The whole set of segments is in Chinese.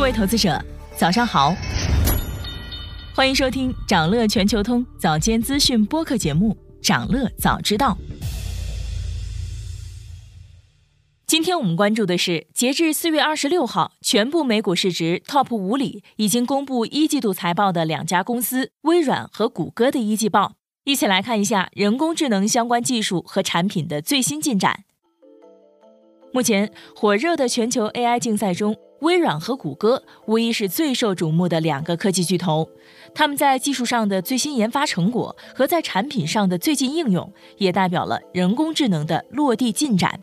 各位投资者，早上好，欢迎收听长乐全球通早间资讯播客节目《长乐早知道》。今天我们关注的是，截至四月二十六号，全部美股市值 TOP 五里已经公布一季度财报的两家公司——微软和谷歌的一季报。一起来看一下人工智能相关技术和产品的最新进展。目前火热的全球 AI 竞赛中，微软和谷歌无疑是最受瞩目的两个科技巨头。他们在技术上的最新研发成果和在产品上的最近应用，也代表了人工智能的落地进展。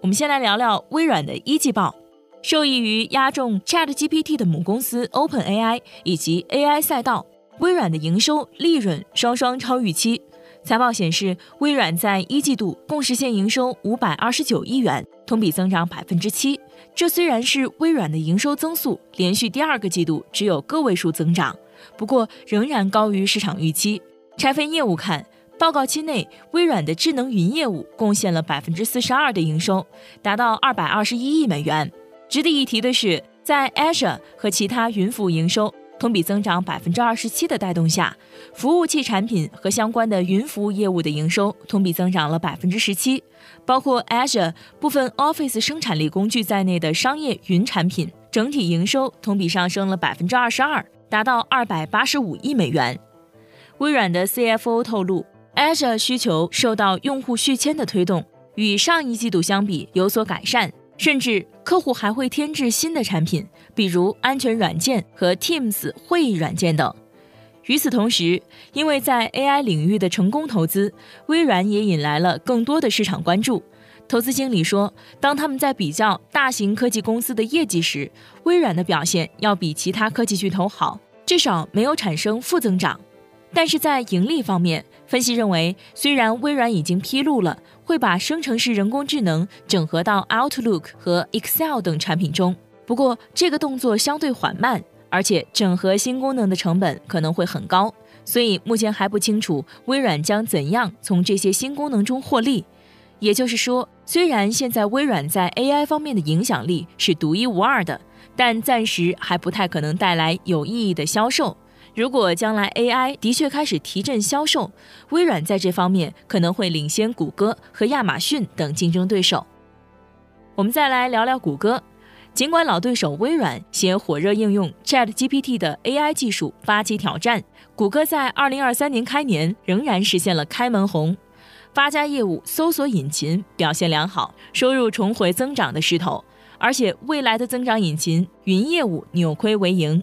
我们先来聊聊微软的一季报。受益于压中 ChatGPT 的母公司 OpenAI 以及 AI 赛道，微软的营收、利润双双超预期。财报显示，微软在一季度共实现营收五百二十九亿元，同比增长百分之七。这虽然是微软的营收增速连续第二个季度只有个位数增长，不过仍然高于市场预期。拆分业务看，报告期内微软的智能云业务贡献了百分之四十二的营收，达到二百二十一亿美元。值得一提的是，在 Azure 和其他云服务营收。同比增长百分之二十七的带动下，服务器产品和相关的云服务业务的营收同比增长了百分之十七，包括 Azure 部分 Office 生产力工具在内的商业云产品整体营收同比上升了百分之二十二，达到二百八十五亿美元。微软的 CFO 透露，Azure 需求受到用户续签的推动，与上一季度相比有所改善。甚至客户还会添置新的产品，比如安全软件和 Teams 会议软件等。与此同时，因为在 AI 领域的成功投资，微软也引来了更多的市场关注。投资经理说，当他们在比较大型科技公司的业绩时，微软的表现要比其他科技巨头好，至少没有产生负增长。但是在盈利方面，分析认为，虽然微软已经披露了会把生成式人工智能整合到 Outlook 和 Excel 等产品中，不过这个动作相对缓慢，而且整合新功能的成本可能会很高，所以目前还不清楚微软将怎样从这些新功能中获利。也就是说，虽然现在微软在 AI 方面的影响力是独一无二的，但暂时还不太可能带来有意义的销售。如果将来 AI 的确开始提振销售，微软在这方面可能会领先谷歌和亚马逊等竞争对手。我们再来聊聊谷歌，尽管老对手微软携火热应用 ChatGPT 的 AI 技术发起挑战，谷歌在2023年开年仍然实现了开门红，发家业务搜索引擎表现良好，收入重回增长的势头，而且未来的增长引擎云业务扭亏为盈。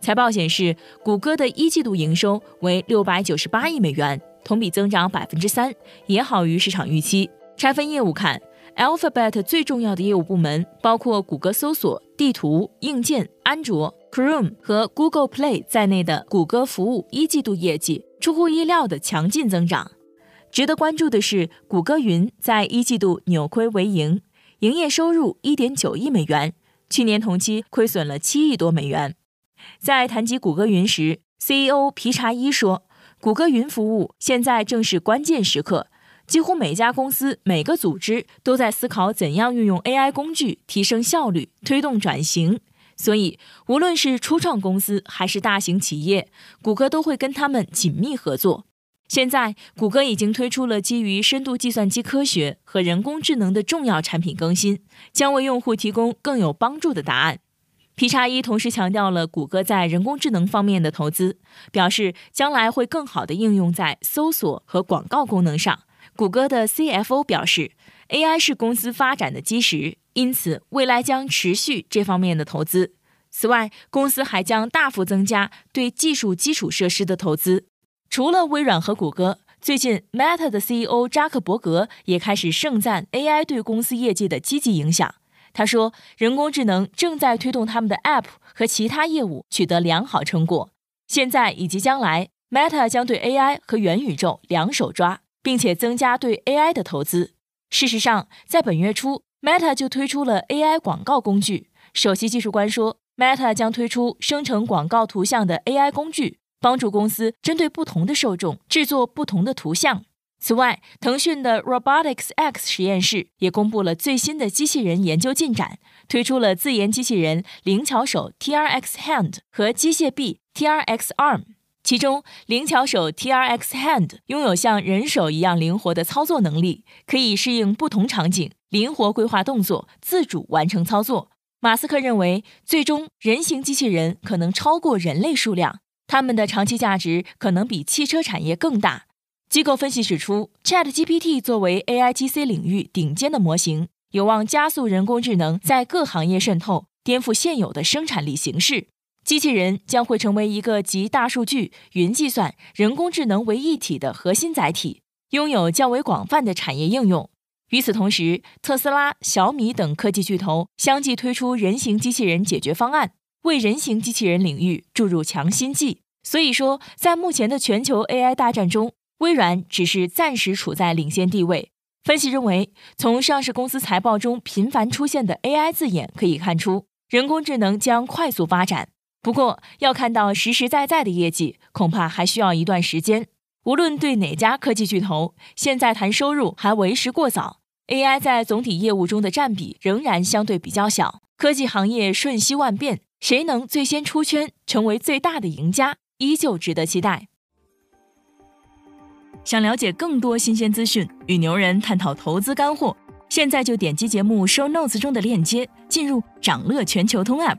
财报显示，谷歌的一季度营收为六百九十八亿美元，同比增长百分之三，也好于市场预期。拆分业务看，Alphabet 最重要的业务部门包括谷歌搜索、地图、硬件、安卓、Chrome 和 Google Play 在内的谷歌服务一季度业绩出乎意料的强劲增长。值得关注的是，谷歌云在一季度扭亏为盈，营业收入一点九亿美元，去年同期亏损了七亿多美元。在谈及谷歌云时，CEO 皮查伊说：“谷歌云服务现在正是关键时刻，几乎每家公司、每个组织都在思考怎样运用 AI 工具提升效率、推动转型。所以，无论是初创公司还是大型企业，谷歌都会跟他们紧密合作。现在，谷歌已经推出了基于深度计算机科学和人工智能的重要产品更新，将为用户提供更有帮助的答案。” P· 查伊同时强调了谷歌在人工智能方面的投资，表示将来会更好地应用在搜索和广告功能上。谷歌的 CFO 表示，AI 是公司发展的基石，因此未来将持续这方面的投资。此外，公司还将大幅增加对技术基础设施的投资。除了微软和谷歌，最近 Meta 的 CEO 扎克伯格也开始盛赞 AI 对公司业绩的积极影响。他说：“人工智能正在推动他们的 App 和其他业务取得良好成果。现在以及将来，Meta 将对 AI 和元宇宙两手抓，并且增加对 AI 的投资。事实上，在本月初，Meta 就推出了 AI 广告工具。首席技术官说，Meta 将推出生成广告图像的 AI 工具，帮助公司针对不同的受众制作不同的图像。此外，腾讯的 Robotics X 实验室也公布了最新的机器人研究进展，推出了自研机器人灵巧手 TRX Hand 和机械臂 TRX Arm。其中，灵巧手 TRX Hand 拥有像人手一样灵活的操作能力，可以适应不同场景，灵活规划动作，自主完成操作。马斯克认为，最终人形机器人可能超过人类数量，它们的长期价值可能比汽车产业更大。机构分析指出，ChatGPT 作为 AIGC 领域顶尖的模型，有望加速人工智能在各行业渗透，颠覆现有的生产力形式。机器人将会成为一个集大数据、云计算、人工智能为一体的核心载体，拥有较为广泛的产业应用。与此同时，特斯拉、小米等科技巨头相继推出人形机器人解决方案，为人形机器人领域注入强心剂。所以说，在目前的全球 AI 大战中，微软只是暂时处在领先地位。分析认为，从上市公司财报中频繁出现的 AI 字眼可以看出，人工智能将快速发展。不过，要看到实实在在的业绩，恐怕还需要一段时间。无论对哪家科技巨头，现在谈收入还为时过早。AI 在总体业务中的占比仍然相对比较小。科技行业瞬息万变，谁能最先出圈，成为最大的赢家，依旧值得期待。想了解更多新鲜资讯，与牛人探讨投资干货，现在就点击节目 show notes 中的链接，进入掌乐全球通 app。